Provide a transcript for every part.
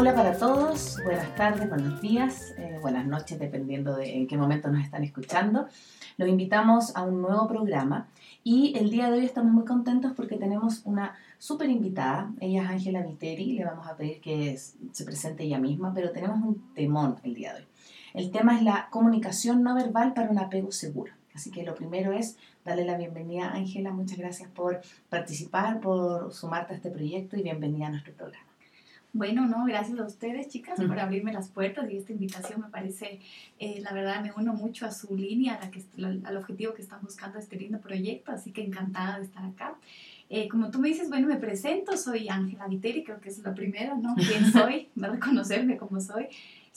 Hola para todos, buenas tardes, buenos días, eh, buenas noches, dependiendo de en qué momento nos están escuchando. Los invitamos a un nuevo programa y el día de hoy estamos muy contentos porque tenemos una súper invitada. Ella es Ángela Viteri, le vamos a pedir que se presente ella misma, pero tenemos un temón el día de hoy. El tema es la comunicación no verbal para un apego seguro. Así que lo primero es darle la bienvenida a Ángela. Muchas gracias por participar, por sumarte a este proyecto y bienvenida a nuestro programa. Bueno, no, gracias a ustedes, chicas, por abrirme las puertas y esta invitación me parece, eh, la verdad, me uno mucho a su línea, a la que, al objetivo que están buscando este lindo proyecto, así que encantada de estar acá. Eh, como tú me dices, bueno, me presento, soy Ángela Viteri, creo que es lo primero, ¿no? ¿Quién soy? De reconocerme como soy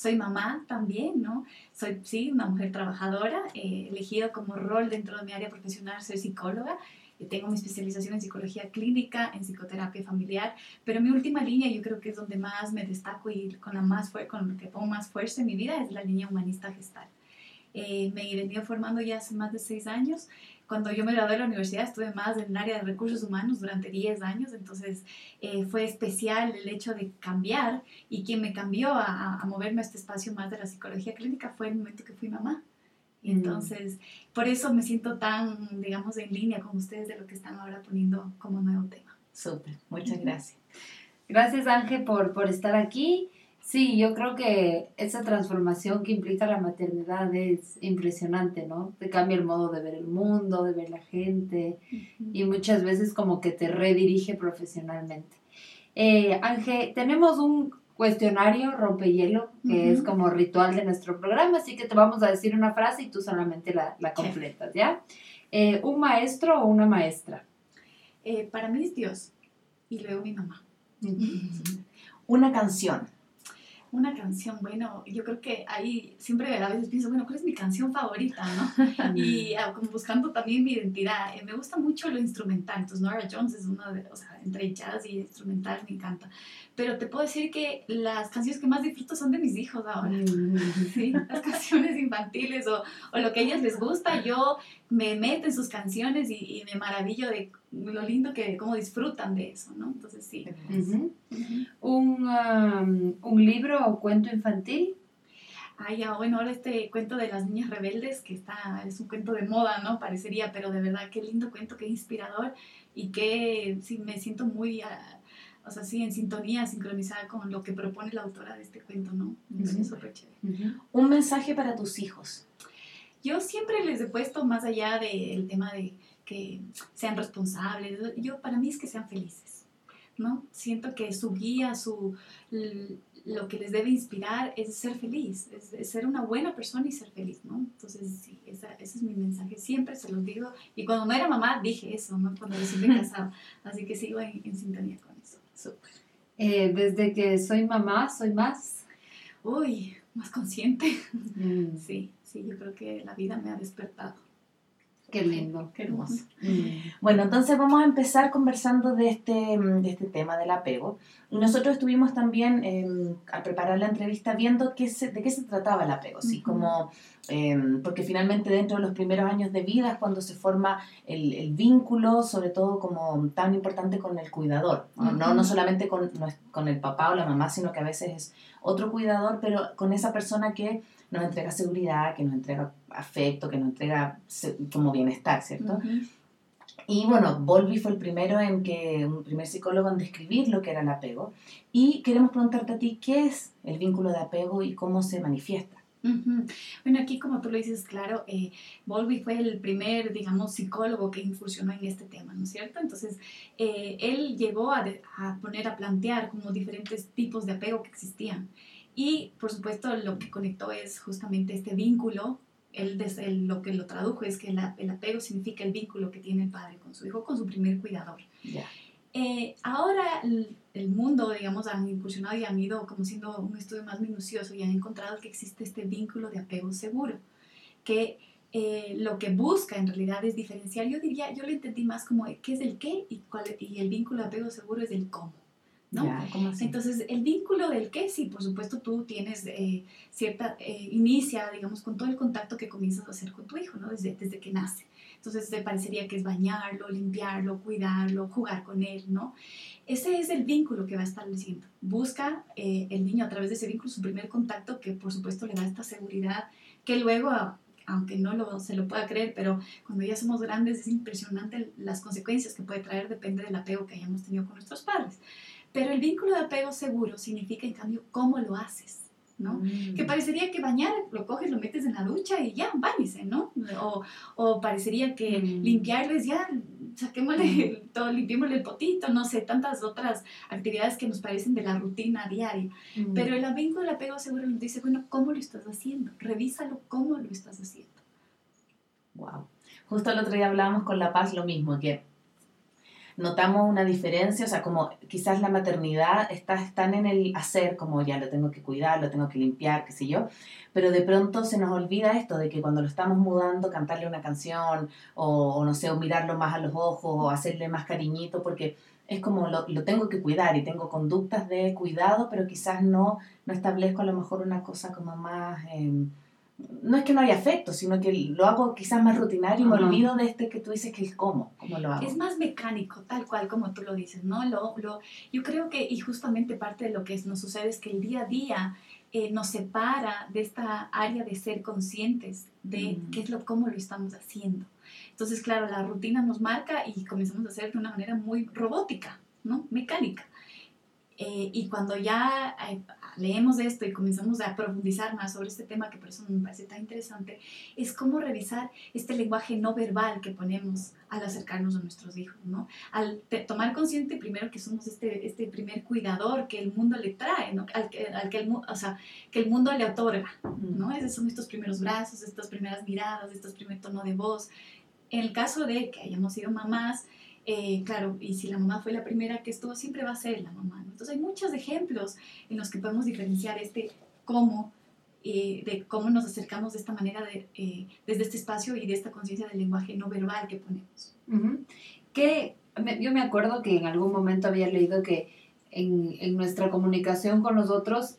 soy mamá también, ¿no? Soy, sí, una mujer trabajadora, he elegido como rol dentro de mi área profesional ser psicóloga. Tengo mi especialización en psicología clínica, en psicoterapia familiar, pero mi última línea yo creo que es donde más me destaco y con, la más con lo que pongo más fuerza en mi vida es la línea humanista gestal. Eh, me venido formando ya hace más de seis años cuando yo me gradué de la universidad estuve más en el área de recursos humanos durante 10 años, entonces eh, fue especial el hecho de cambiar y quien me cambió a, moverme a este espacio más de la psicología clínica fue el momento que fui mamá. Y mm. entonces, por eso me siento tan, digamos, en línea con ustedes de lo que están ahora poniendo como nuevo tema. Súper, muchas gracias. Gracias Ángel por, por estar aquí. Sí, yo creo que esa transformación que implica la maternidad es impresionante, ¿no? Te cambia el modo de ver el mundo, de ver la gente y muchas veces como que te redirige profesionalmente. Eh, Ángel, tenemos un cuestionario rompehielo que es como ritual de nuestro programa, así que te vamos a decir una frase y tú solamente la, la completas, ¿ya? Eh, ¿Un maestro o una maestra? Eh, para mí es Dios y luego mi mamá. una canción una canción, bueno, yo creo que ahí siempre a veces pienso, bueno, ¿cuál es mi canción favorita, no? y ah, como buscando también mi identidad, eh, me gusta mucho lo instrumental, entonces Nora Jones es una de, o sea, entre jazz y instrumental me encanta, pero te puedo decir que las canciones que más disfruto son de mis hijos ahora, mm. ¿sí? Las canciones infantiles o, o, lo que a ellas les gusta, yo me meto en sus canciones y, y me maravillo de lo lindo que, cómo disfrutan de eso, ¿no? Entonces sí. ¿Un, um, ¿Un libro o cuento infantil? Ay, ya, bueno, ahora este cuento de las niñas rebeldes, que está, es un cuento de moda, ¿no? Parecería, pero de verdad, qué lindo cuento, qué inspirador y que sí, me siento muy, ah, o sea, sí, en sintonía, sincronizada con lo que propone la autora de este cuento, ¿no? Es súper chévere. Un mensaje para tus hijos. Yo siempre les he puesto más allá del tema de que sean responsables. Yo, para mí es que sean felices, ¿no? Siento que su guía, su, lo que les debe inspirar es ser feliz, es, ser una buena persona y ser feliz, ¿no? Entonces, sí, ese es mi mensaje, siempre se los digo. Y cuando no era mamá, dije eso, ¿no? Cuando recién me casaba. Así que sigo en, sintonía con eso. Eh, desde que soy mamá, soy más. Uy, más consciente. Mm. Sí, sí, yo creo que la vida me ha despertado. Qué lindo. Qué hermoso. Mm. Bueno, entonces vamos a empezar conversando de este, de este tema del apego. Nosotros estuvimos también em, al preparar la entrevista viendo qué de qué se trataba el apego, ¿sí? Como, em, porque finalmente dentro de los primeros años de vida es cuando se forma el, el vínculo, sobre todo como tan importante con el cuidador, ¿no? no, solamente con, con el papá o la mamá, sino que a veces es otro cuidador, pero con esa persona que nos entrega seguridad, que nos entrega afecto, que nos entrega como bienestar, ¿cierto? Y bueno, Volvi fue el primero en que, un primer psicólogo en describir lo que era el apego. Y queremos preguntarte a ti, ¿qué es el vínculo de apego y cómo se manifiesta? Bueno, aquí como tú lo dices, claro, eh, fue el primer, digamos, psicólogo que incursionó en este tema, ¿no es cierto? Entonces, eh, él llegó a, a, poner, a plantear como diferentes tipos de apego que existían. Y por supuesto lo que conectó es justamente este vínculo. Él, desde lo que lo tradujo es que el apego significa el vínculo que tiene el padre con su hijo, con su primer cuidador. Eh, ahora el, mundo, digamos, han incursionado y han ido como siendo un estudio más minucioso y han encontrado que existe este vínculo de apego seguro, que eh, lo que busca en realidad es diferenciar. Yo diría, yo lo entendí más como qué es el qué y, cuál, y el vínculo de apego seguro es el cómo. ¿No? Entonces, el vínculo del que sí, por supuesto, tú tienes eh, cierta, eh, inicia, digamos, con todo el contacto que comienzas a hacer con tu hijo, ¿no? Desde, desde que nace. Entonces, te parecería que es bañarlo, limpiarlo, cuidarlo, jugar con él, ¿no? Ese es el vínculo que va estableciendo. Busca eh, el niño a través de ese vínculo su primer contacto que por supuesto le da esta seguridad que luego, aunque no lo, se lo pueda creer, pero cuando ya somos grandes es impresionante las consecuencias que puede traer, depende del apego que hayamos tenido con nuestros padres. Pero el vínculo de apego seguro significa en cambio cómo lo haces. ¿no? Mm. Que parecería que bañar, lo coges, lo metes en la ducha y ya, bañese, ¿no? O, o parecería que mm. limpiarlo es ya, saquémosle todo, limpiémosle el potito, no sé, tantas otras actividades que nos parecen de la rutina diaria. Mm. Pero el vínculo del apego seguro nos dice, bueno, ¿cómo lo estás haciendo? Revísalo cómo lo estás haciendo. Wow. Justo el otro día hablábamos con La Paz lo mismo, que notamos una diferencia, o sea, como quizás la maternidad está tan en el hacer, como ya lo tengo que cuidar, lo tengo que limpiar, qué sé yo, pero de pronto se nos olvida esto de que cuando lo estamos mudando, cantarle una canción, o, no sé, o mirarlo más a los ojos, o hacerle más cariñito, porque es como lo, lo, tengo que cuidar y tengo conductas de cuidado, pero quizás no, no establezco a lo mejor una cosa como más... Eh, no es que no haya afecto, sino que lo hago quizás más rutinario y me olvido de este que tú dices que es cómo, cómo lo hago. Es más mecánico, tal cual como tú lo dices, ¿no? Lo, lo, yo creo que, y justamente parte de lo que nos sucede es que el día a día eh, nos separa de esta área de ser conscientes de qué es lo, cómo lo estamos haciendo. Entonces, claro, la rutina nos marca y comenzamos a hacer de una manera muy robótica, ¿no? Mecánica. Eh, y cuando ya eh, leemos esto y comenzamos a profundizar más sobre este tema, que por eso me parece tan interesante, es cómo revisar este lenguaje no verbal que ponemos al acercarnos a nuestros hijos, ¿no? Al tomar consciente primero que somos este, este primer cuidador que el mundo le trae, ¿no? Al, que, al que, el, o sea, que el mundo le otorga, ¿no? Esos son estos primeros brazos, estas primeras miradas, estos primer tono de voz. En el caso de que hayamos sido mamás, eh, claro, y si la mamá fue la primera que estuvo, siempre va a ser la mamá. Entonces hay muchos ejemplos en los que podemos diferenciar este cómo, eh, de cómo nos acercamos de esta manera, de, eh, desde este espacio y de esta conciencia del lenguaje no verbal que ponemos. que, yo me acuerdo que en algún momento había leído que en, en nuestra comunicación con los otros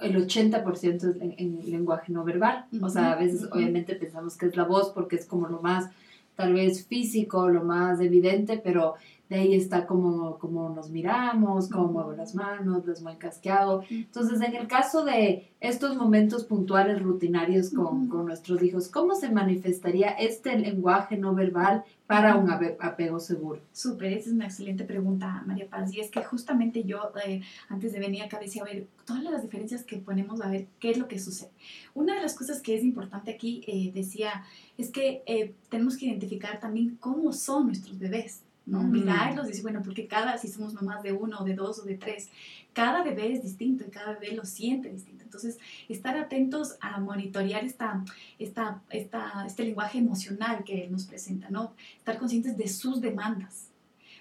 el 80% es en, lenguaje no verbal. O sea, a veces obviamente pensamos que es la voz porque es como lo más tal vez físico, lo más evidente, pero de ahí está como, como nos miramos, cómo muevo las manos, las muecas que hago. Entonces, en el caso de estos momentos puntuales, rutinarios con, con nuestros hijos, ¿cómo se manifestaría este lenguaje no verbal para un apego seguro? Súper, esa es una excelente pregunta, María Paz. Y es que justamente yo, eh, antes de venir acá, decía, a ver, todas las diferencias que ponemos, a ver, ¿qué es lo que sucede? Una de las cosas que es importante aquí, eh, decía, es que eh, tenemos que identificar también cómo son nuestros bebés. ¿no? Mirarlos y decir, bueno, porque cada, si somos mamás de uno o de dos o de tres, cada bebé es distinto y cada bebé lo siente distinto. Entonces, estar atentos a monitorear esta, esta, esta, este lenguaje emocional que él nos presenta, ¿no? Estar conscientes de sus demandas.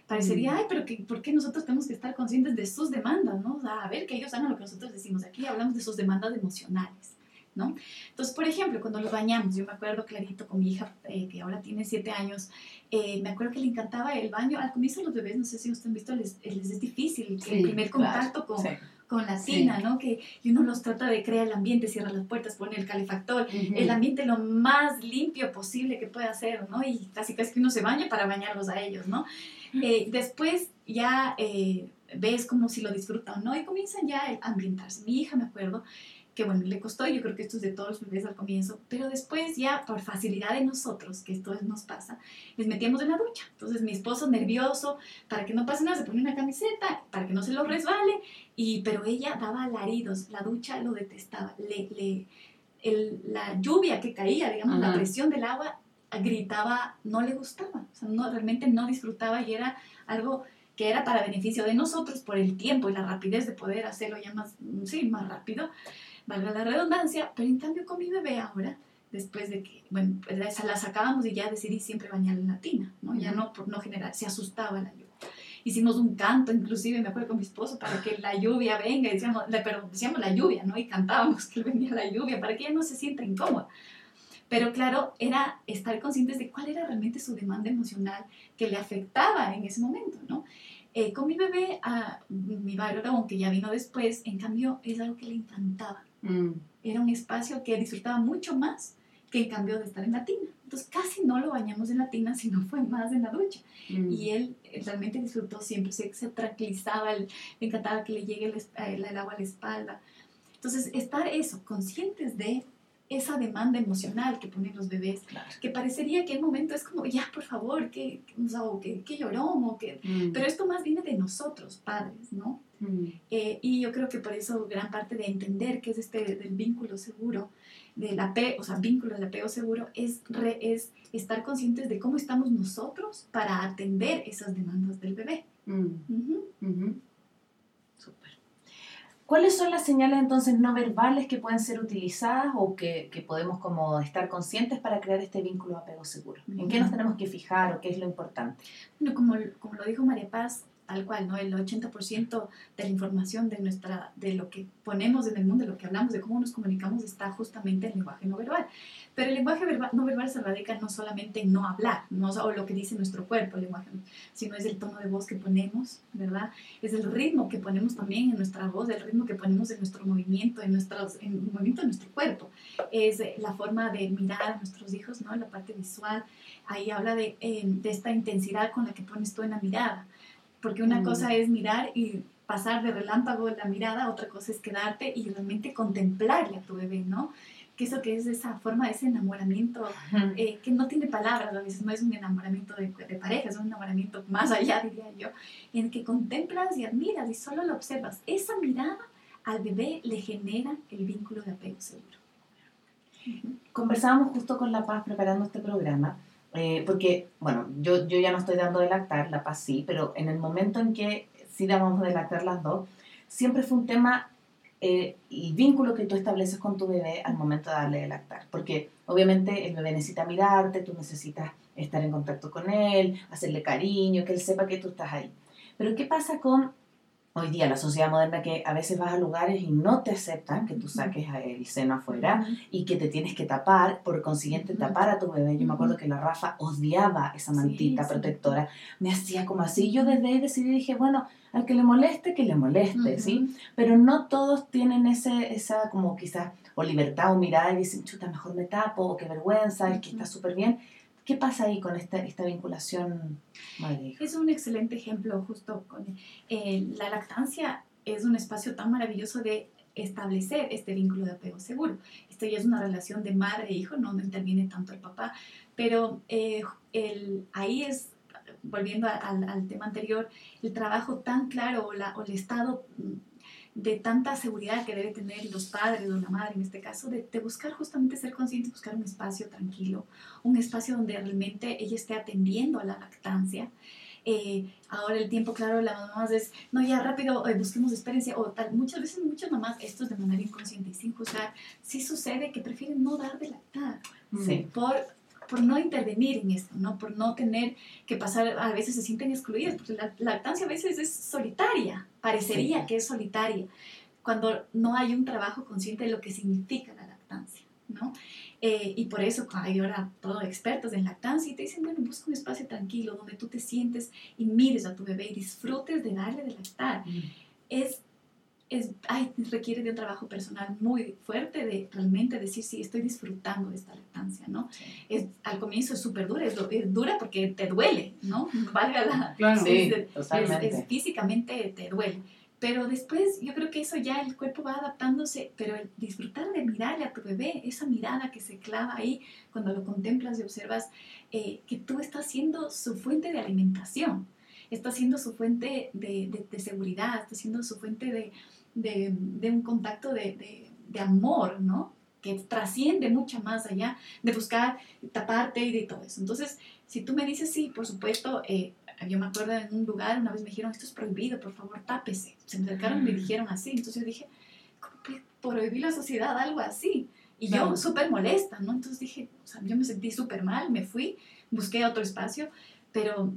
Parecería, ay, pero que, ¿por qué nosotros tenemos que estar conscientes de sus demandas, no? O sea, a ver, que ellos hagan lo que nosotros decimos. Aquí hablamos de sus demandas emocionales. ¿No? Entonces, por ejemplo, cuando los bañamos, yo me acuerdo clarito con mi hija, eh, que ahora tiene siete años, eh, me acuerdo que le encantaba el baño. Al comienzo los bebés, no sé si ustedes han visto, les, les es difícil el primer contacto con, con la tina, ¿no? Que uno los trata de crear el ambiente, cierra las puertas, pone el calefactor, el ambiente lo más limpio posible que pueda hacer, ¿no? Y casi casi que uno se baña para bañarlos a ellos, ¿no? Eh, después ya eh, ves como si lo disfrutan, ¿no? Y comienzan ya a ambientarse. Mi hija, me acuerdo, que bueno, le costó, yo creo que esto es de todos los bebés al comienzo, pero después ya por facilidad de nosotros, que esto nos pasa, les metíamos en la ducha. Entonces mi esposo nervioso, para que no pase nada, se pone una camiseta, para que no se lo resbale, y, pero ella daba alaridos, la ducha lo detestaba, le, le, el, la lluvia que caía, digamos, la presión del agua, gritaba, no le gustaba, o sea, no, realmente no disfrutaba y era algo que era para beneficio de nosotros por el tiempo y la rapidez de poder hacerlo ya más, sí, más rápido valga la redundancia, pero en cambio con mi bebé ahora, después de que, bueno, esa la sacábamos y ya decidí siempre bañarla en la tina, ¿no? Ya no por no generar, se asustaba la lluvia. Hicimos un canto, inclusive me acuerdo con mi esposo, para que la lluvia venga, y decíamos, pero decíamos la lluvia, ¿no? Y cantábamos que venía la lluvia, para que ella no se sienta incómoda. Pero claro, era estar conscientes de cuál era realmente su demanda emocional que le afectaba en ese momento, ¿no? Eh, con mi bebé, a mi varón, aunque ya vino después, en cambio, es algo que le encantaba. Mm. Era un espacio que disfrutaba mucho más que en cambio de estar en la tina. Entonces casi no lo bañamos en la tina, sino fue más en la ducha. Mm. Y él realmente disfrutó siempre, se, se tranquilizaba, le encantaba que le llegue el, el- el agua a la espalda. Entonces, estar eso, conscientes de esa demanda emocional que ponen los bebés, Claro. que parecería que en momento es como, ya, por favor, que, sea, o que, que llorón, o que... Mm. Pero esto más viene de nosotros, padres, ¿no? Mm. Eh, y yo creo que por eso gran parte de entender qué es este del vínculo seguro, del apego, o sea, vínculo del apego seguro, es, re- es estar conscientes de cómo estamos nosotros para atender esas demandas del bebé. Mm. Ujú. Ujú. Súper. ¿Cuáles son las señales entonces no verbales que pueden ser utilizadas o que, que podemos como estar conscientes para crear este vínculo de apego seguro? ¿En qué nos tenemos que fijar o qué es lo importante? Bueno, como, como lo dijo María Paz, tal cual, ¿no? El 80% de la información de, nuestra, de lo que ponemos en el mundo, de lo que hablamos, de cómo nos comunicamos, está justamente en el lenguaje no verbal. Pero el lenguaje verbal, no verbal se radica no solamente en no hablar, no, o lo que dice nuestro cuerpo, el lenguaje, sino es el tono de voz que ponemos, ¿verdad? Es el ritmo que ponemos también en nuestra voz, el ritmo que ponemos en nuestro movimiento, en, nuestros, en el movimiento de nuestro cuerpo. Es eh, la forma de mirar a nuestros hijos, ¿no? La parte visual. Ahí habla de, eh, de esta intensidad con la que pones tú en la mirada. Porque una Mm. cosa es mirar y pasar de relámpago la mirada, otra cosa es quedarte y realmente contemplarle a tu bebé, ¿no? Que eso que es esa forma, ese enamoramiento eh, que no tiene palabras, a veces no es un enamoramiento de, de pareja, es un enamoramiento más allá, diría yo, en que contemplas y admiras y solo lo observas. Esa mirada al bebé le genera el vínculo de apego seguro. Conversábamos justo con La Paz preparando este programa, eh, porque, bueno, yo, yo ya no estoy dando de lactar, La Paz sí, pero en el momento en que sí dábamos de lactar las dos, siempre fue un tema eh, vínculo que tú estableces con tu bebé al momento de darle de lactar, porque obviamente el bebé necesita mirarte, tú necesitas estar en contacto con él, hacerle cariño, que él sepa que tú estás ahí. Pero ¿qué pasa con hoy día la sociedad moderna que a veces vas a lugares y no te aceptan que tú saques el seno afuera? y que te tienes que tapar, por consiguiente tapar a tu bebé. Yo me acuerdo que la Rafa odiaba esa mantita sí. protectora, me hacía como así. Yo desde ahí decidí, dije, bueno, al que le moleste, que le moleste. ¿sí? Pero no todos tienen ese, esa como quizás o libertad o mirada y dicen, chuta, mejor me tapo, o qué vergüenza, es que está súper bien. ¿Qué pasa ahí con esta, esta vinculación madre Es un excelente ejemplo justo con eh, la lactancia es un espacio tan maravilloso de establecer este vínculo de apego seguro. Esto ya es una relación de madre e hijo, no, interviene tanto el papá, pero eh, el, ahí es, volviendo al tema anterior, el trabajo tan claro o, la, o el estado mm, de tanta seguridad que debe tener los padres o la madre en este caso, de, de buscar justamente ser conscientes, buscar un espacio tranquilo, un espacio donde realmente ella esté atendiendo a la lactancia. Eh, ahora el tiempo, claro, las mamás es, no, ya rápido, eh, busquemos experiencia, o tal. Muchas veces, muchas mamás, esto es de manera inconsciente y sin juzgar, sí sucede que prefieren no dar de lactar Sí. por, por no intervenir en esto, ¿no? Por no tener que pasar, a veces se sienten excluidas, porque la lactancia a veces es solitaria, parecería Sí. que es solitaria, cuando no hay un trabajo consciente de lo que significa la lactancia, ¿no? Eh, y por eso hay ahora todos expertos en lactancia y te dicen, bueno, busca un espacio tranquilo donde tú te sientes y mires a tu bebé y disfrutes de darle de lactar. Es, es, ay, requiere de un trabajo personal muy fuerte de realmente decir, sí, estoy disfrutando de esta lactancia, ¿no? Es, al comienzo es súper dura, es, es dura porque te duele, ¿no? Valga la... Claro. Sí, es, es- totalmente. es físicamente te duele. Pero después yo creo que eso ya el cuerpo va adaptándose, pero el disfrutar de mirarle a tu bebé, esa mirada que se clava ahí cuando lo contemplas y observas eh, que tú estás siendo su fuente de alimentación, estás siendo su fuente de, de- de seguridad, estás siendo su fuente de, de- de un contacto de, de- de amor, ¿no? Que trasciende mucho más allá de buscar taparte y de todo eso. Entonces, si tú me dices, sí, por supuesto, eh, yo me acuerdo en un lugar, una vez me dijeron, esto es prohibido, por favor, tápese. Se me acercaron y me dijeron así. Entonces yo dije, ¿cómo puede prohibir la sociedad algo así? Y Claro. yo súper molesta, ¿no? Entonces dije, o sea, yo me sentí súper mal, me fui, busqué otro espacio, pero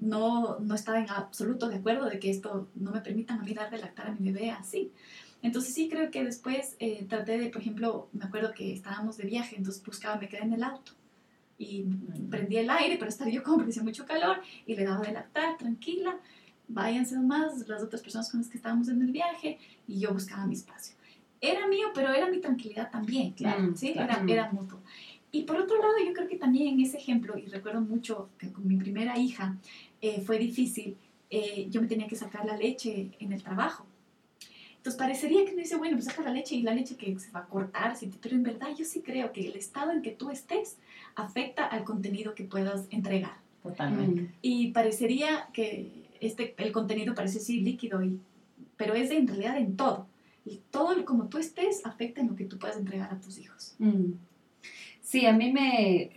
no, no estaba en absoluto de acuerdo de que esto no me permita a mí dar de lactar a mi bebé así. Entonces sí creo que después eh, traté de, por ejemplo, me acuerdo que estábamos de viaje, entonces buscaba, me quedé en el auto y prendí el aire para estar yo como porque hacía mucho calor y le daba de lactar, tranquila, váyanse nomás las otras personas con las que estábamos en el viaje y yo buscaba mi espacio. Era mío, pero era mi tranquilidad también, Claro, ¿sí? claro. Era, era mutuo. Y por otro lado, yo creo que también en ese ejemplo, y recuerdo mucho que con mi primera hija eh, fue difícil, eh, yo me tenía que sacar la leche en el trabajo. Entonces parecería que me dice, bueno, pues saca la leche y la leche que se va a cortar, pero en verdad yo sí creo que el estado en que tú estés afecta al contenido que puedas entregar. Totalmente. Mm. Y parecería que este, el contenido parece sí líquido, y, pero es en realidad en todo. Y todo como tú estés afecta en lo que tú puedas entregar a tus hijos. Mm. Sí, a mí me,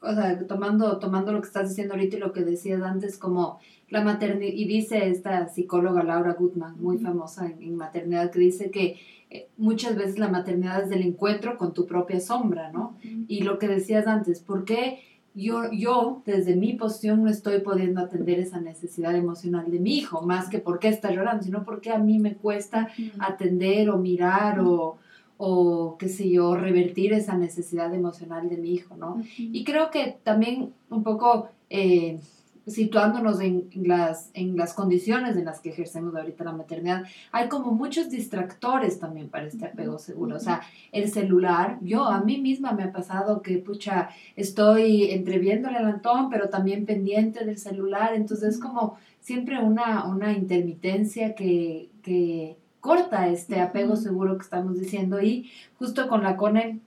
o sea, tomando, tomando lo que estás diciendo ahorita y lo que decías antes, como la maternidad, y dice esta psicóloga Laura Gutman, muy famosa en, maternidad, que dice que eh, muchas veces la maternidad es el encuentro con tu propia sombra, ¿no? Y lo que decías antes, ¿por qué yo, yo desde mi posición no estoy pudiendo atender esa necesidad emocional de mi hijo? Más que por qué está llorando, sino porque a mí me cuesta atender o mirar o o qué sé yo, revertir esa necesidad emocional de mi hijo, ¿no? Y creo que también un poco eh, situándonos en las, en las condiciones en las que ejercemos ahorita la maternidad, hay como muchos distractores también para este apego seguro. O sea, el celular, yo a mí misma me ha pasado que, pucha, estoy entreviéndole al Antón, pero también pendiente del celular, entonces es como siempre una, una intermitencia que, que corta este apego seguro que estamos diciendo y justo con la CONE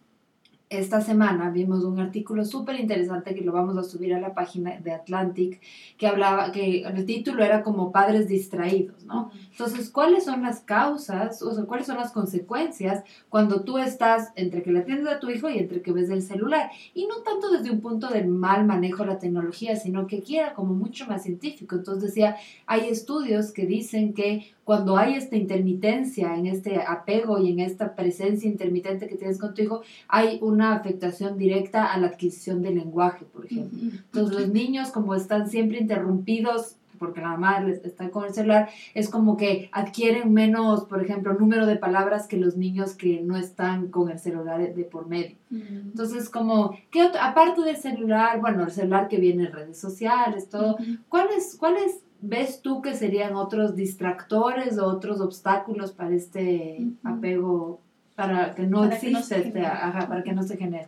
esta semana vimos un artículo súper interesante que lo vamos a subir a la página de Atlantic, que hablaba, que el título era como padres distraídos, ¿no? Entonces, ¿cuáles son las causas, o sea, cuáles son las consecuencias cuando tú estás entre que le atiendes a tu hijo y entre que ves el celular? Y no tanto desde un punto de mal manejo de la tecnología, sino que aquí era como mucho más científico. Entonces decía, hay estudios que dicen que cuando hay esta intermitencia, en este apego y en esta presencia intermitente que tienes con tu hijo, hay una afectación directa a la adquisición del lenguaje, por ejemplo. Entonces los niños como están siempre interrumpidos porque la mamá está con el celular, es como que adquieren menos, por ejemplo, número de palabras que los niños que no están con el celular de por medio. Entonces, como, ¿qué aparte del celular, bueno, el celular que viene en redes sociales, todo, ¿cuáles, ¿cuáles ves tú que serían otros distractores o otros obstáculos para este apego, para que no exista este, para que no se genere?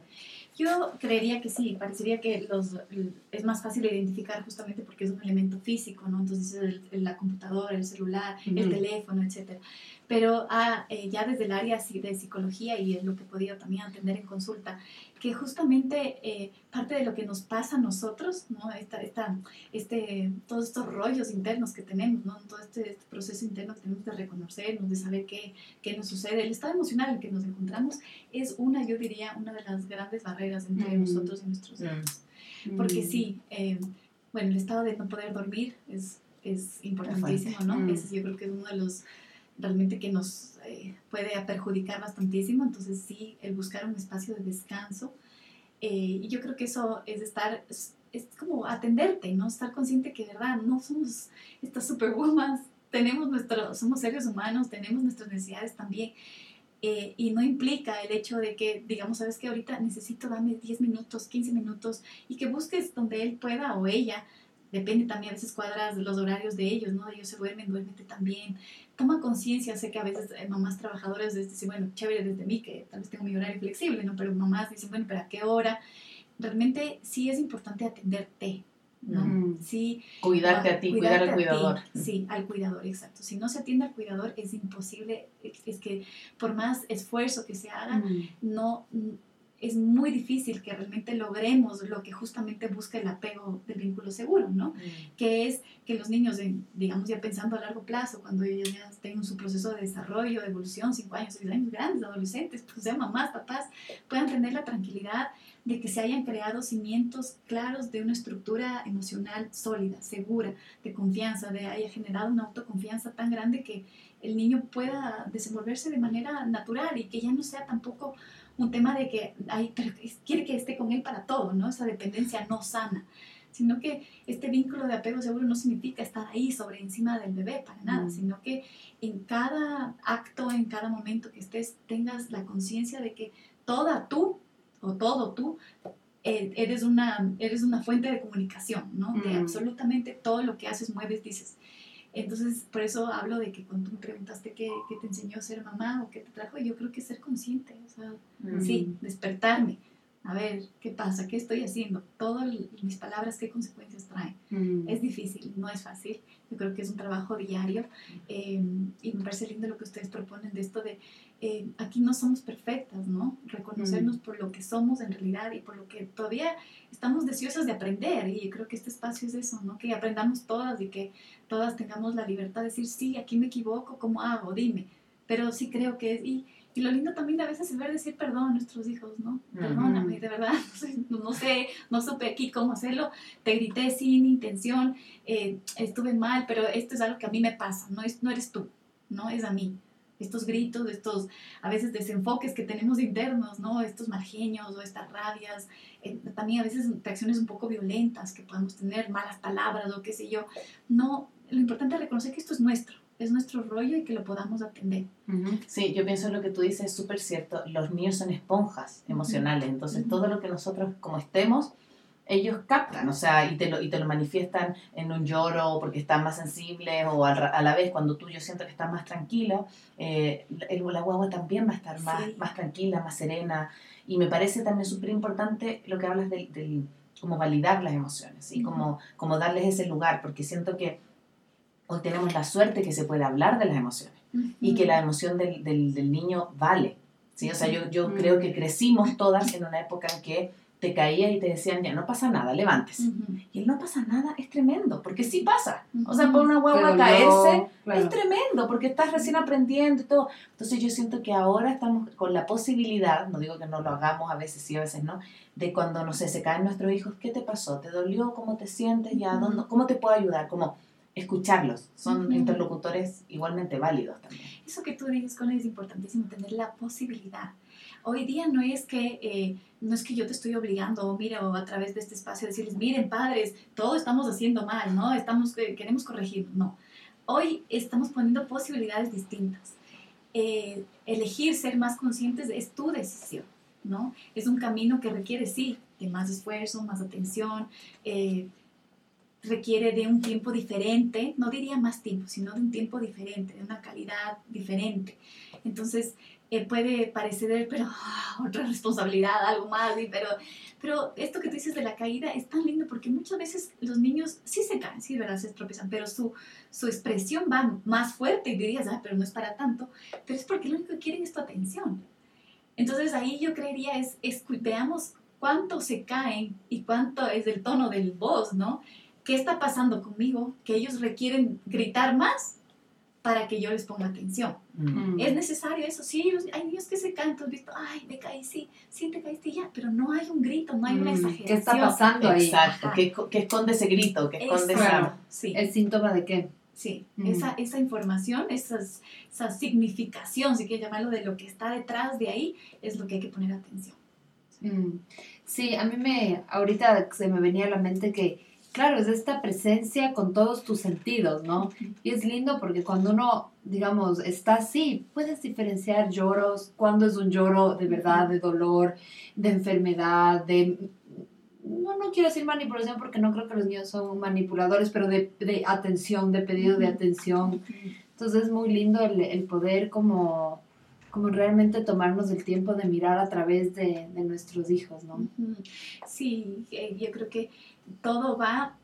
Yo creería que sí, parecería que los, es más fácil identificar justamente porque es un elemento físico, ¿no? Entonces, la computadora, el celular, el teléfono, etcétera pero ah, eh, ya desde el área de psicología y es lo que he podido también atender en consulta, que justamente eh, parte de lo que nos pasa a nosotros, ¿no? Esta, esta, este, todos estos rollos internos que tenemos, ¿no? todo este, este, proceso interno que tenemos de reconocernos, de saber qué, qué, nos sucede, el estado emocional en que nos encontramos es una, yo diría, una de las grandes barreras entre mm. nosotros y nuestros mm. hijos. Porque mm. sí, eh, bueno, el estado de no poder dormir es, es importantísimo, ¿no? Ese yo creo que es uno de los realmente que nos eh, puede perjudicar bastantísimo. Entonces sí, el buscar un espacio de descanso. Eh, y yo creo que eso es estar, es, como atenderte, ¿no? Estar consciente que, de verdad, no somos estas superwoman, tenemos nuestro, somos seres humanos, tenemos nuestras necesidades también. Eh, y no implica el hecho de que, digamos, sabes que ahorita necesito darme 10 minutos, 15 minutos y que busques donde él pueda o ella depende también, a veces cuadras los horarios de ellos, ¿no? Ellos se duermen, duérmete también. Toma conciencia, sé que a veces eh, mamás trabajadoras dicen, bueno, chévere desde mí, que tal vez tengo mi horario flexible, ¿no? Pero mamás dicen, bueno, pero ¿a qué hora? Realmente sí es importante atenderte, ¿no? Mm. Sí. Cuidarte a ti, cuidar al cuidador. Sí, al cuidador, exacto. Si no se atiende al cuidador es imposible, es que por más esfuerzo que se haga, mm. no es muy difícil que realmente logremos lo que justamente busca el apego del vínculo seguro, ¿no? Mm. Que es que los niños, digamos ya pensando a largo plazo, cuando ellos ya tengan su proceso de desarrollo, de evolución, cinco años, seis años grandes, adolescentes, pues sean mamás, papás, puedan tener la tranquilidad de que se hayan creado cimientos claros de una estructura emocional sólida, segura, de confianza, de haya generado una autoconfianza tan grande que el niño pueda desenvolverse de manera natural y que ya no sea tampoco un tema de que ay, pero quiere que esté con él para todo, ¿no? Esa dependencia no sana, sino que este vínculo de apego seguro no significa estar ahí sobre encima del bebé, para nada, mm. sino que en cada acto, en cada momento que estés, tengas la conciencia de que toda tú o todo tú eh, eres, una, eres una fuente de comunicación, ¿no? De mm. absolutamente todo lo que haces, mueves, dices. Entonces, por eso hablo de que cuando tú me preguntaste qué, qué, te enseñó ser mamá o qué te trajo, yo creo que ser consciente, o sea, sí, despertarme, a ver, ¿qué pasa? ¿Qué estoy haciendo? Todas mis palabras, ¿qué consecuencias traen? Mm. Es difícil, no es fácil. Yo creo que es un trabajo diario eh, y me parece lindo lo que ustedes proponen de esto de eh, aquí no somos perfectas, ¿no? Reconocernos por lo que somos en realidad y por lo que todavía estamos deseosas de aprender y yo creo que este espacio es eso, ¿no? Que aprendamos todas y que todas tengamos la libertad de decir, sí, aquí me equivoco, ¿cómo hago? Dime. Pero sí creo que es... Y, y lo lindo también a veces es ver decir perdón a nuestros hijos, ¿no? Perdóname, de verdad, no sé, no, supe aquí cómo hacerlo, te grité sin intención, eh, estuve mal, pero esto es algo que a mí me pasa, no, es, no eres tú, no es a mí. Estos gritos, estos a veces desenfoques que tenemos internos, ¿no? Estos margeños o estas rabias, eh, también a veces reacciones un poco violentas que podemos tener, malas palabras o qué sé yo. No, lo importante es reconocer que esto es nuestro, es nuestro rollo y que lo podamos atender. Sí, yo pienso lo que tú dices es súper cierto. Los niños son esponjas emocionales, entonces todo lo que nosotros como estemos, ellos captan, o sea, y te lo, y te lo manifiestan en un lloro porque están más sensibles o a, la vez cuando tú yo siento que estás más tranquila, eh, el, la guagua también va a estar más, más tranquila, más serena. Y me parece también súper importante lo que hablas del, del como validar las emociones y como, como darles ese lugar, porque siento que hoy tenemos la suerte que se puede hablar de las emociones y que la emoción del, del, del, niño vale. ¿sí? O sea, yo, yo creo que crecimos todas en una época en que te caías y te decían, ya no pasa nada, levantes. Y el no pasa nada es tremendo, porque sí pasa. O sea, por una hueva caerse es tremendo, porque estás recién aprendiendo y todo. Entonces yo siento que ahora estamos con la posibilidad, no digo que no lo hagamos a veces sí, a veces no, de cuando, no sé, se caen nuestros hijos, ¿qué te pasó? ¿Te dolió? ¿Cómo te sientes? ya ¿Cómo te puedo ayudar? Como escucharlos. Son interlocutores igualmente válidos también. Eso que tú dices, con es importantísimo, tener la posibilidad. Hoy día no es que, eh, no es que yo te estoy obligando, o mira, o a través de este espacio decirles, miren padres, todo estamos haciendo mal, ¿no? Estamos, eh, queremos corregir. No. Hoy estamos poniendo posibilidades distintas. Eh, elegir ser más conscientes es tu decisión, ¿no? Es un camino que requiere, sí, de más esfuerzo, más atención, requiere de un tiempo diferente, no diría más tiempo, sino de un tiempo diferente, de una calidad diferente. Entonces, eh, puede parecer, pero ah, otra responsabilidad, algo más, pero, pero esto que tú dices de la caída es tan lindo porque muchas veces los niños sí se caen, sí, ¿verdad? Se tropiezan, pero su, su expresión va más fuerte y dirías, ah, pero no es para tanto, pero es porque lo único que quieren es tu atención. Entonces ahí yo creería es, es veamos cuánto se caen y cuánto es el tono del voz, ¿no? ¿Qué está pasando conmigo? Que ellos requieren gritar más para que yo les ponga atención. Mm. Es necesario eso, sí, hay niños que se cantan, visto, ay, me caí, sí, sí, te caíste ya, pero no hay un grito, no hay una exageración. ¿Qué está pasando ahí? Exacto, ¿Qué, esconde ese grito? ¿Qué esconde esa... Sí. ¿El síntoma de qué? Sí, esa, esa información, esa, esa significación, si quieres llamarlo, de lo que está detrás de ahí, es lo que hay que poner atención. Sí, a mí me, ahorita se me venía a la mente que Claro, es esta presencia con todos tus sentidos, ¿no? Y es lindo porque cuando uno, digamos, está así, puedes diferenciar lloros, cuando es un lloro de verdad, de dolor, de enfermedad, de... No, no quiero decir manipulación porque no creo que los niños son manipuladores, pero de, de atención, de pedido de atención. Entonces es muy lindo el, el poder como como realmente tomarnos el tiempo de mirar a través de, de nuestros hijos, ¿no? Sí, eh, yo creo que todo va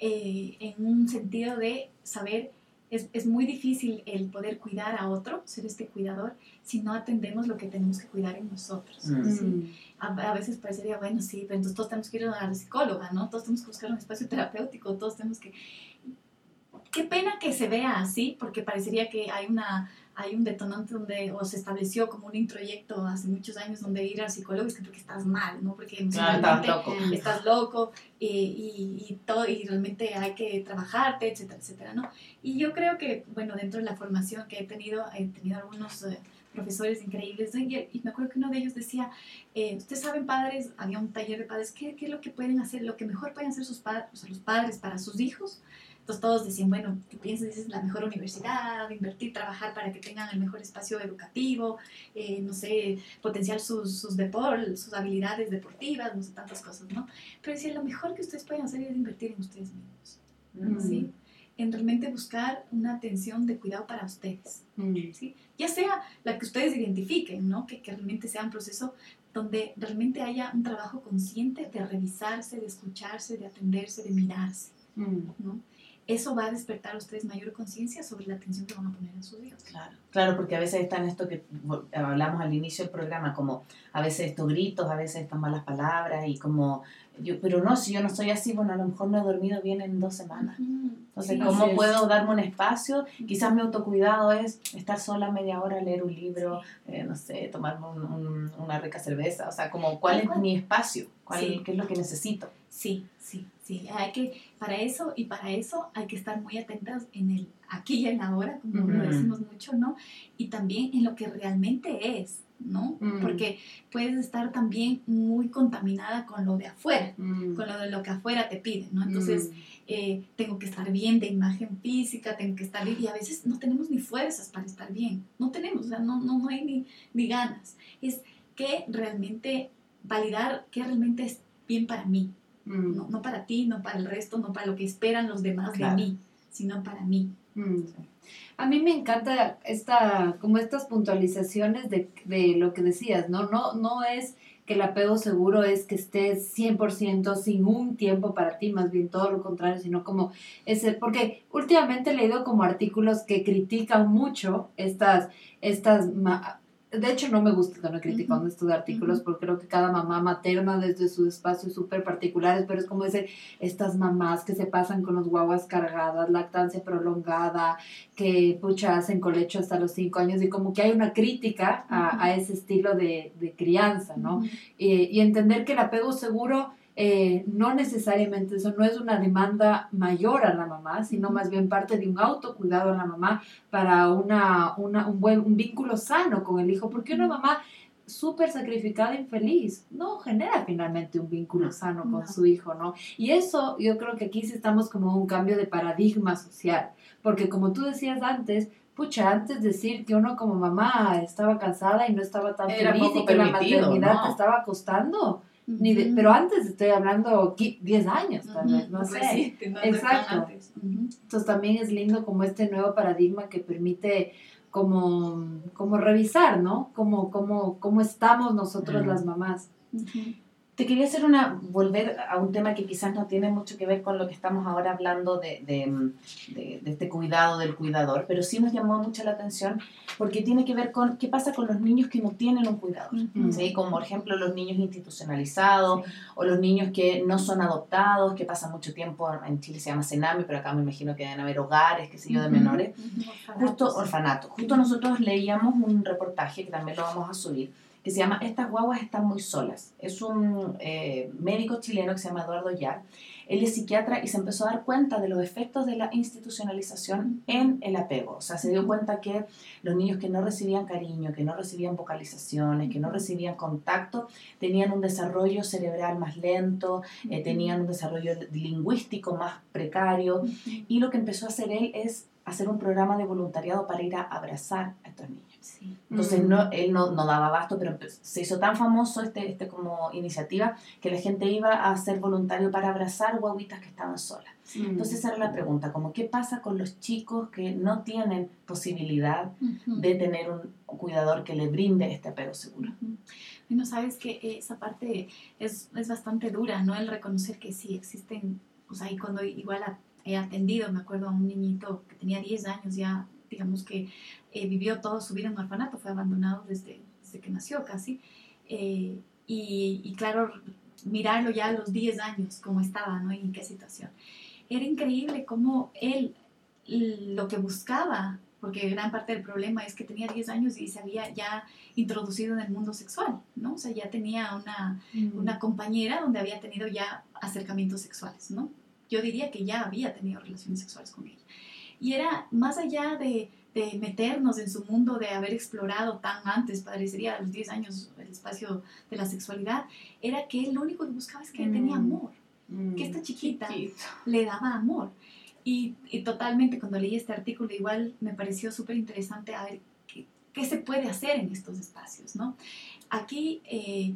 eh, en un sentido de saber, es, es, muy difícil el poder cuidar a otro, ser este cuidador, si no atendemos lo que tenemos que cuidar en nosotros. Mm. A, veces parecería, bueno, sí, pero entonces todos tenemos que ir a la psicóloga, ¿no? Todos tenemos que buscar un espacio terapéutico, todos tenemos que... Qué pena que se vea así, porque parecería que hay una hay un detonante donde, o se estableció como un introyecto hace muchos años donde ir al psicólogo es porque estás mal, ¿no? Porque estás loco, estás loco y, y, y, todo, y realmente hay que trabajarte, etcétera, etcétera, ¿no? Y yo creo que, bueno, dentro de la formación que he tenido, he tenido algunos eh, profesores increíbles, y, y, me acuerdo que uno de ellos decía, eh, ustedes saben, padres, había un taller de padres, ¿qué, ¿qué, es lo que pueden hacer, lo que mejor pueden hacer sus padres, o sea, los padres para sus hijos? Entonces todos decían, bueno, tú piensas, es la mejor universidad, invertir, trabajar para que tengan el mejor espacio educativo, eh, no sé, potenciar sus, sus deportes, sus habilidades deportivas, no sé, tantas cosas, ¿no? Pero decía, lo mejor que ustedes pueden hacer es invertir en ustedes mismos, ¿sí? en realmente buscar una atención de cuidado para ustedes, Mm. ¿sí? Ya sea la que ustedes identifiquen, ¿no? Que, que realmente sea un proceso donde realmente haya un trabajo consciente de revisarse, de escucharse, de atenderse, de mirarse, Mm. ¿no? Eso va a despertar a ustedes mayor conciencia sobre la atención que van a poner a sus hijos. Claro, claro, porque a veces están esto que hablamos al inicio del programa, como a veces estos gritos, a veces estas malas palabras y como, yo, pero no, si yo no soy así, bueno, a lo mejor no he dormido bien en dos semanas. Entonces, Sí, ¿cómo puedo darme un espacio? Quizás mi autocuidado es estar sola media hora, leer un libro, eh, no sé, tomarme un- un- una rica cerveza. O sea, como, ¿cuál es mi espacio? ¿Cuál, Sí. ¿Qué es lo que necesito? Sí, sí, sí. Hay que, para eso y para eso hay que estar muy atentas en el aquí y en la ahora, como lo decimos mucho, ¿no? Y también en lo que realmente es, ¿no? Porque puedes estar también muy contaminada con lo de afuera, con lo de lo que afuera te piden, ¿no? Entonces, eh, tengo que estar bien de imagen física, tengo que estar bien, y a veces no tenemos ni fuerzas para estar bien, no tenemos, o sea, no, no, no hay ni, ni ganas. Es que realmente validar qué realmente es bien para mí, Mm. no, no para ti, no para el resto, no para lo que esperan los demás Claro. de mí, sino para mí. Mm. A mí me encanta esta, como estas puntualizaciones de, de lo que decías, ¿no? No, no es que el apego seguro es que estés 100% sin un tiempo para ti, más bien todo lo contrario, sino como ese, porque últimamente he leído como artículos que critican mucho estas, estas, ma- de hecho no me gusta que no criticando Ujú. estos artículos porque creo que cada mamá materna desde sus espacios súper particulares, pero es como ese, estas mamás que se pasan con los guaguas cargadas, lactancia prolongada, que pucha hacen colecho hasta los cinco años y como que hay una crítica a, a ese estilo de, de crianza, ¿no? Eh, y entender que el apego seguro eh, no necesariamente eso no es una demanda mayor a la mamá, sino más bien parte de un autocuidado a la mamá para una, una, un buen un vínculo sano con el hijo, porque una mamá súper sacrificada, infeliz, no genera finalmente un vínculo sano con No. su hijo, ¿no? Y eso yo creo que aquí sí estamos como un cambio de paradigma social, porque como tú decías antes, pucha, antes decir que uno como mamá estaba cansada y no estaba tan Era feliz y que la maternidad ¿no? te estaba costando, ni de- pero antes estoy hablando qui- 10 años tal vez, no sé. Reciente, no- no Exacto. antes. Entonces también es lindo como este nuevo paradigma que permite como, como revisar, ¿no? Como, como, cómo estamos nosotros las mamás. Te quería hacer una, volver a un tema que quizás no tiene mucho que ver con lo que estamos ahora hablando de, de, de- de este cuidado del cuidador, pero sí nos llamó mucho la atención porque tiene que ver con qué pasa con los niños que no tienen un cuidador. Ujú. ¿sí? Como por ejemplo los niños institucionalizados o los niños que no son adoptados, que pasan mucho tiempo, en Chile se llama Senami, pero acá me imagino que deben haber hogares, qué sé yo, de menores. Ujú. Justo Orfanatos. orfanato. Justo nosotros leíamos un reportaje que también lo vamos a subir, que se llama Estas guaguas están muy solas. Es un eh, médico chileno que se llama Eduardo Yar. Él es psiquiatra y se empezó a dar cuenta de los efectos de la institucionalización en el apego. O sea, se dio cuenta que los niños que no recibían cariño, que no recibían vocalizaciones, que no recibían contacto, tenían un desarrollo cerebral más lento, eh, tenían un desarrollo lingüístico más precario, y lo que empezó a hacer él es hacer un programa de voluntariado para ir a abrazar a estos niños. Sí. Entonces no, él no, no daba abasto, pero empe- se hizo tan famoso este, este como iniciativa que la gente iba a ser voluntario para abrazar guaguitas que estaban solas. Mm. Entonces esa era la pregunta, como qué pasa con los chicos que no tienen posibilidad de tener un cuidador que le brinde este apego seguro. Ujú. Bueno, sabes que esa parte es, es bastante dura, ¿no? El reconocer que sí existen, o sea, y cuando igual he atendido, me acuerdo a un niñito que tenía 10 años ya, digamos que eh, vivió toda su vida en un orfanato, fue abandonado desde, desde que nació casi, eh, y, y claro, mirarlo ya a los 10 años, cómo estaba, ¿no? Y en qué situación. Era increíble cómo él lo que buscaba, porque gran parte del problema es que tenía 10 años y se había ya introducido en el mundo sexual, ¿no? O sea, ya tenía una, Mm. una compañera donde había tenido ya acercamientos sexuales, ¿no? Yo diría que ya había tenido relaciones sexuales con ella. Y era más allá de, de meternos en su mundo, de haber explorado tan antes, parecería a los 10 años, el espacio de la sexualidad, era que él lo único que buscaba es que él tenía Mm. amor, Mm. que esta chiquita le daba amor. Y, y totalmente cuando leí este artículo igual me pareció súper interesante a ver qué, qué se puede hacer en estos espacios, ¿no? Aquí eh,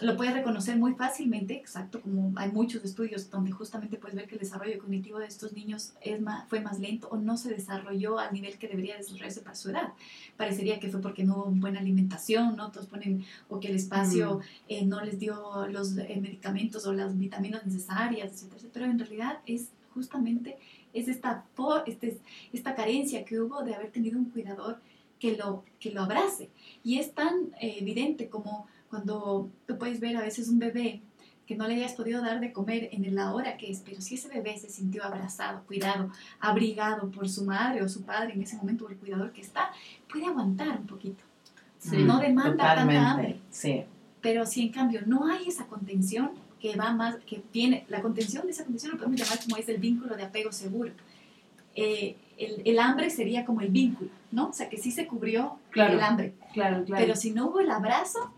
lo puedes reconocer muy fácilmente, exacto, como hay muchos estudios donde justamente puedes ver que el desarrollo cognitivo de estos niños es más, fue más lento o no se desarrolló al nivel que debería desarrollarse para su edad. Parecería que fue porque no hubo buena alimentación, ¿no? Todos ponen, o que el espacio mm. eh, no les dio los eh, medicamentos o las vitaminas necesarias, etcétera, pero en realidad es justamente es esta, este, esta carencia que hubo de haber tenido un cuidador que lo, que lo abrace. Y es tan eh, evidente como cuando tú puedes ver a veces un bebé que no le hayas podido dar de comer en la hora que es, pero si ese bebé se sintió abrazado, cuidado, abrigado por su madre o su padre en ese momento, por el cuidador que está, puede aguantar un poquito. no demanda tanta hambre. Sí. Pero si en cambio no hay esa contención que va más, que tiene, la contención de esa contención lo podemos llamar como es el vínculo de apego seguro. Eh, el, el, hambre sería como el vínculo, ¿no? O sea, que sí se cubrió el hambre. Claro, claro. Pero si no hubo el abrazo,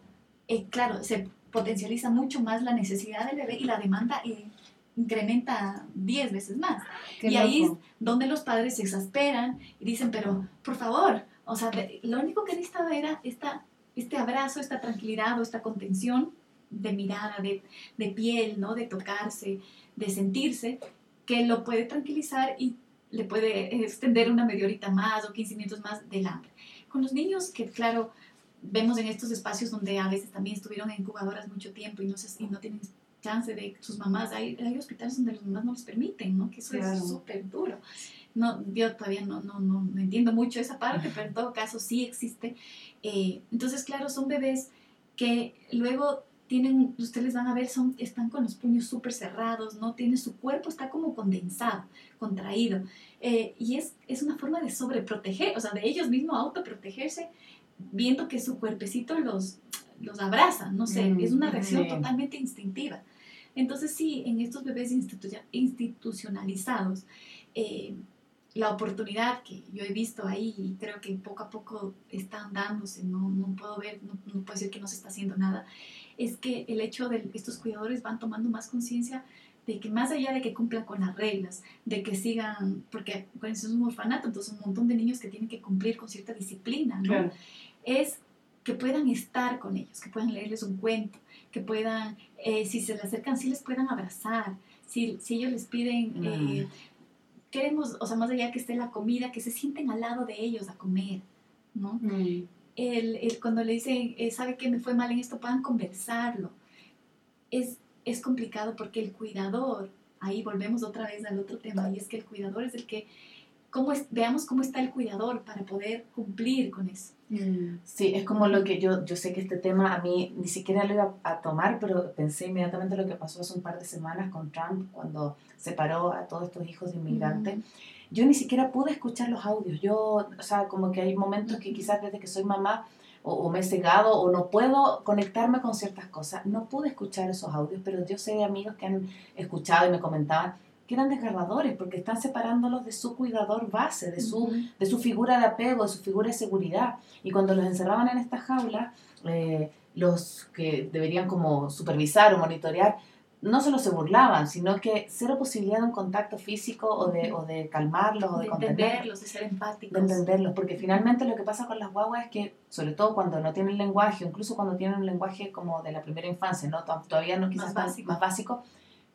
eh, claro, se potencializa mucho más la necesidad del bebé y la demanda eh, incrementa 10 veces más. y ahí es donde los padres se exasperan y dicen, pero por favor, o sea, lo único que necesitaba era esta, este abrazo, esta tranquilidad o esta contención de mirada, de, de piel, ¿no? De tocarse, de sentirse, que lo puede tranquilizar y le puede extender una media horita más o 15 minutos más del hambre. Con los niños que, claro, vemos en estos espacios donde a veces también estuvieron en incubadoras mucho tiempo y no, se, y no tienen chance de sus mamás. Hay, hay hospitales donde las mamás no les permiten, ¿no? Que eso es súper duro. No, yo todavía no, no, no, entiendo mucho esa parte, pero en todo caso sí existe. Eh, entonces, claro, son bebés que luego tienen, ustedes van a ver, son, están con los puños súper cerrados, ¿no? Tiene su cuerpo, está como condensado, contraído. Eh, y es, es una forma de sobreproteger, o sea, de ellos mismos autoprotegerse viendo que su cuerpecito los, los abraza, no sé, es una reacción totalmente instintiva. Entonces sí, en estos bebés institucionalizados, eh, la oportunidad que yo he visto ahí y creo que poco a poco están dándose, no, no puedo ver, no, no, puedo decir que no se está haciendo nada, es que el hecho de estos cuidadores van tomando más conciencia de que más allá de que cumplan con las reglas, de que sigan, porque es un orfanato, entonces un montón de niños que tienen que cumplir con cierta disciplina, ¿no? Es que puedan estar con ellos, que puedan leerles un cuento, que puedan, eh, si se les acercan, si les puedan abrazar, si, si ellos les piden, eh, queremos, o sea, más allá que esté la comida, que se sienten al lado de ellos a comer, ¿no? El, el, cuando le dicen, eh, ¿sabe que me fue mal en esto? Puedan conversarlo. Es, es complicado porque el cuidador, ahí volvemos otra vez al otro tema, y es que el cuidador es el que veamos cómo está el cuidador para poder cumplir con eso. Mm. Sí, es como lo que yo, yo sé que este tema a mí ni siquiera lo iba a tomar, pero pensé inmediatamente lo que pasó hace un par de semanas con Trump cuando separó a todos estos hijos de inmigrantes. Yo ni siquiera pude escuchar los audios. Yo, o sea, como que hay momentos que quizás desde que soy mamá o, o, me he cegado o no puedo conectarme con ciertas cosas. No pude escuchar esos audios, pero yo sé de amigos que han escuchado y me comentaban que eran desgarradores porque están separándolos de su cuidador base, de su, de su figura de apego, de su figura de seguridad. Y cuando los encerraban en esta jaula, eh, los que deberían como supervisar o monitorear, no solo se burlaban, sino que cero posibilidad de un contacto físico o de, o de calmarlos o de, de entenderlos, de ser empáticos. De entenderlos, porque finalmente lo que pasa con las guaguas es que, sobre todo cuando no tienen lenguaje, incluso cuando tienen un lenguaje como de la primera infancia, ¿no? todavía no quizás más básico, más básico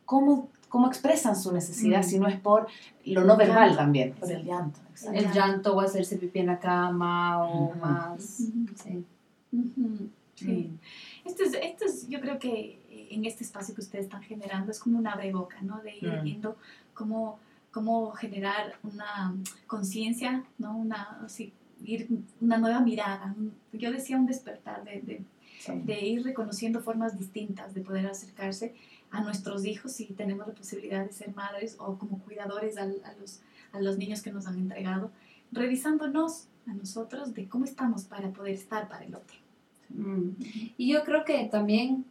¿cómo cómo expresan su necesidad mm. si no es por lo no verbal también, por el llanto. El llanto o hacerse pipí en la cama o más. Sí. sí. Esto, es, esto es, yo creo que en este espacio que ustedes están generando es como una boca, ¿no? De ir mm. viendo cómo, cómo generar una conciencia, ¿no? Una, así, ir, una nueva mirada. Yo decía un despertar de, de, de ir reconociendo formas distintas de poder acercarse a nuestros hijos si tenemos la posibilidad de ser madres o como cuidadores a, los, a los niños que nos han entregado, revisándonos a nosotros de cómo estamos para poder estar para el otro. Mm. Y yo creo que también,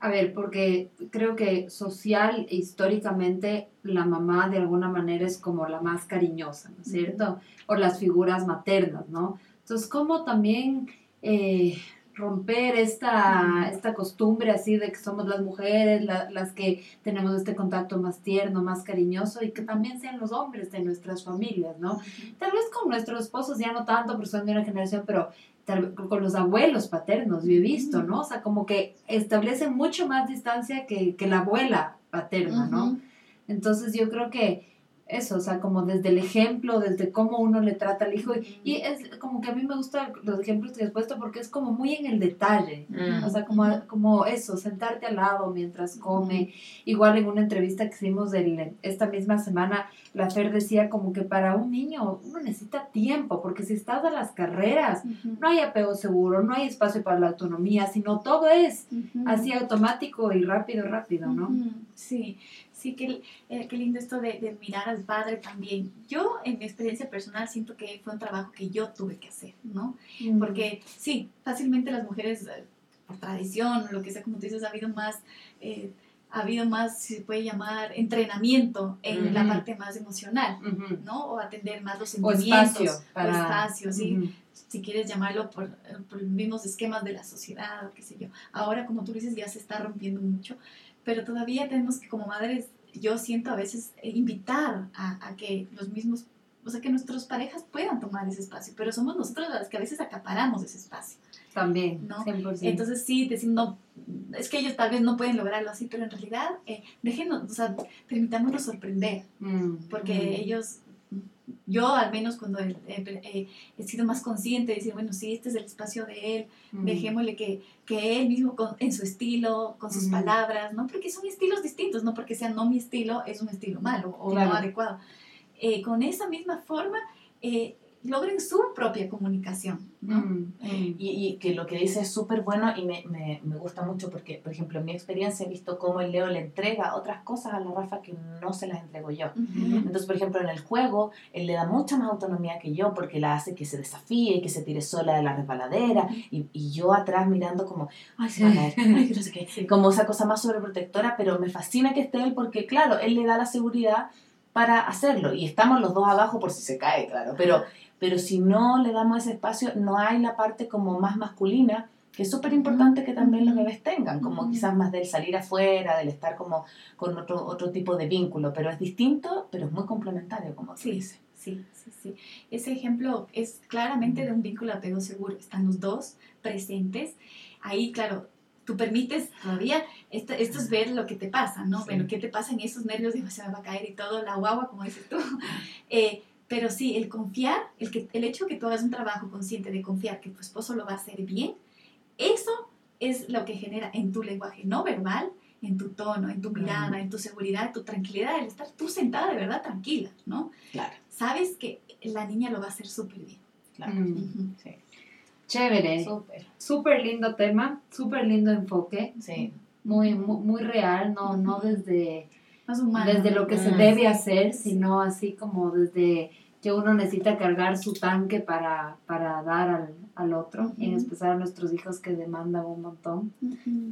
a ver, porque creo que social e históricamente la mamá de alguna manera es como la más cariñosa, ¿no es cierto? O las figuras maternas, ¿no? Entonces, como también... Eh, romper esta, esta costumbre así de que somos las mujeres las que tenemos este contacto más tierno, más cariñoso y que también sean los hombres de nuestras familias, ¿no? Tal vez con nuestros esposos ya no tanto, porque son de una generación, pero con los abuelos paternos, yo he visto, ¿no? O sea, como que establecen mucho más distancia que, que la abuela paterna, ¿no? Entonces yo creo que eso, o sea, como desde el ejemplo, desde cómo uno le trata al hijo. Y, es como que a mí me gustan los ejemplos que has puesto porque es como muy en el detalle. O sea, como, como eso, sentarte al lado mientras come. Igual en una entrevista que hicimos el, esta misma semana, la Fer decía como que para un niño uno necesita tiempo, porque si estás a las carreras, no hay apego seguro, no hay espacio para la autonomía, sino todo es así automático y rápido, rápido, ¿no? Sí, Sí, qué, eh, qué lindo esto de, de, mirar padre también. Yo, en mi experiencia personal, siento que fue un trabajo que yo tuve que hacer, ¿no? Mm. Porque sí, fácilmente las mujeres, eh, por tradición, lo que sea, como tú dices, ha habido más... Eh, ha habido más, si se puede llamar, entrenamiento en la parte más emocional, ¿no? O atender más los sentimientos. O espacio. Para... O espacio, sí. Si quieres llamarlo por, por, los mismos esquemas de la sociedad, o qué sé yo. Ahora, como tú dices, ya se está rompiendo mucho pero todavía tenemos que como madres, yo siento a veces eh, invitar a, que los mismos, o sea, que nuestras parejas puedan tomar ese espacio, pero somos nosotros las que a veces acaparamos ese espacio. También, ¿no? Entonces sí, decimos, es que ellos tal vez no pueden lograrlo así, pero en realidad eh, déjenos, o sea, permitámonos sorprender, mm, porque mm. ellos yo al menos cuando he, sido más consciente de decir, bueno, sí, este es el espacio de él, dejémosle que, que, él mismo en su estilo, con sus palabras, ¿no? Porque son estilos distintos, no porque sea no mi estilo, es un estilo malo o no adecuado. Eh, con esa misma forma, eh, logren su propia comunicación. ¿no? Mm, mm. Y, y, que lo que dice es súper bueno y me, me, me, gusta mucho porque, por ejemplo, en mi experiencia he visto cómo el Leo le entrega otras cosas a la Rafa que no se las entrego yo. Entonces, por ejemplo, en el juego, él le da mucha más autonomía que yo porque la hace que se desafíe, que se tire sola de la resbaladera y, y yo atrás mirando como, ay, se va a caer, ay, no sé qué, como esa cosa más sobreprotectora, pero me fascina que esté él porque, claro, él le da la seguridad para hacerlo y estamos los dos abajo por si se cae, claro, pero pero si no le damos ese espacio, no hay la parte como más masculina, que es súper importante que también los bebés tengan, como quizás más del salir afuera, del estar como con otro, otro tipo de vínculo, pero es distinto, pero es muy complementario, como se dice. Sí, sí, sí. Ese ejemplo es claramente de un vínculo apego seguro. Están los dos presentes. Ahí, claro, tú permites todavía, esto, esto es ver lo que te pasa, ¿no? Bueno, ¿qué te pasa en esos nervios? de se me va a caer y todo, la guagua, como dices tú. Eh, pero sí, el confiar, el, que, el hecho que tú hagas un trabajo consciente de confiar que tu esposo lo va a hacer bien, eso es lo que genera en tu lenguaje no verbal, en tu tono, en tu mirada, en tu seguridad, en tu tranquilidad, el estar tú sentada de verdad tranquila, ¿no? Claro. Sabes que la niña lo va a hacer súper bien. Claro. Mm. sí. Chévere. Súper. Súper lindo tema, súper lindo enfoque. Sí. Muy, muy, real, no, no desde, desde lo que se debe hacer, sino así como desde que uno necesita cargar su tanque para, para dar al, al otro, y en especial a nuestros hijos que demandan un montón.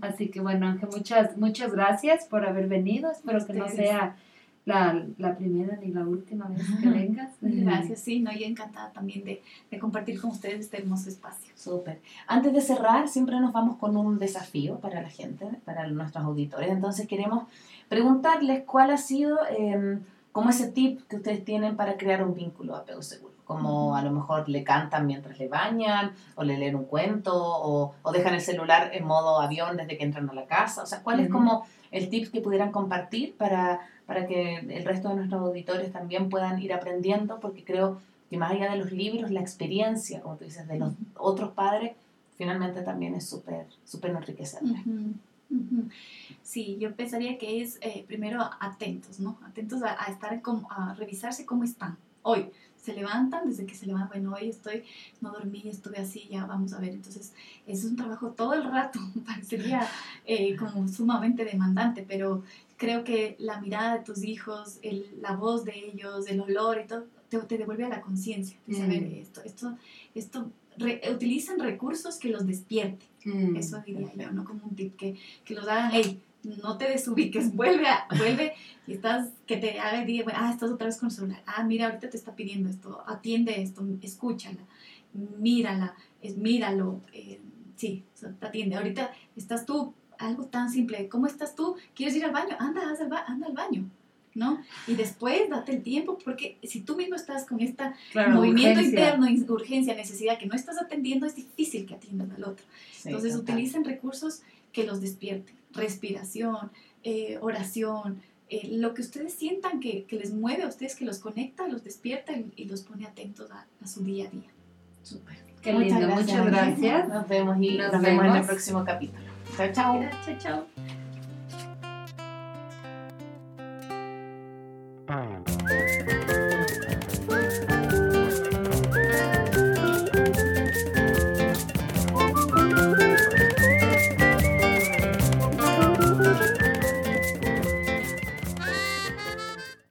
Así que bueno, Ángel, muchas, muchas gracias por haber venido. Espero que no sea la, la, primera ni la última vez que vengas. Gracias, sí, no, yo encantada también de, de, compartir con ustedes este hermoso espacio. Súper. Antes de cerrar, siempre nos vamos con un desafío para la gente, para nuestros auditores. Entonces queremos preguntarles cuál ha sido... Eh, como ese tip que ustedes tienen para crear un vínculo de apego seguro. Como a lo mejor le cantan mientras le bañan, o le leen un cuento, o, o dejan el celular en modo avión desde que entran a la casa. O sea, ¿cuál es como el tip que pudieran compartir para, para que el resto de nuestros auditores también puedan ir aprendiendo? Porque creo que más allá de los libros, la experiencia, como tú dices, de los otros padres, finalmente también es súper, súper enriquecedora. Sí, yo pensaría que es eh, primero atentos, ¿no? Atentos a, estar, como, a revisarse cómo están hoy. Se levantan, desde que se levantan, bueno, hoy estoy, no dormí, estuve así, ya vamos a ver. Entonces, es un trabajo todo el rato, parecería eh, como sumamente demandante, pero creo que la mirada de tus hijos, el, la voz de ellos, el olor y todo, te, te devuelve a la conciencia de saber mm. esto, esto, esto utilicen recursos que los despierten. Mm, Eso diría yo, ¿no? Como un tip que, que los hagan, hey, no te desubiques, vuelve, a, vuelve y estás, que te haga diga, ah, estás otra vez con el celular, ah, mira, ahorita te está pidiendo esto, atiende esto, escúchala, mírala, es, míralo, eh, sí, te atiende. Ahorita estás tú, algo tan simple, ¿cómo estás tú? ¿Quieres ir al baño? Anda, anda al baño. ¿No? Y después date el tiempo, porque si tú mismo estás con este Claro, movimiento urgencia. interno, urgencia, necesidad que no estás atendiendo, es difícil que atiendan al otro. Sí, Entonces total. utilicen recursos que los despierten, respiración, eh, oración, eh, lo que ustedes sientan que, que les mueve a ustedes, que los conecta, los despierta y, y los pone atentos a, a su día a día. Súper. Qué lindo, muchas gracias. Nos vemos y Nos nos, vemos en el próximo capítulo. Chao, chao. Chao, chao.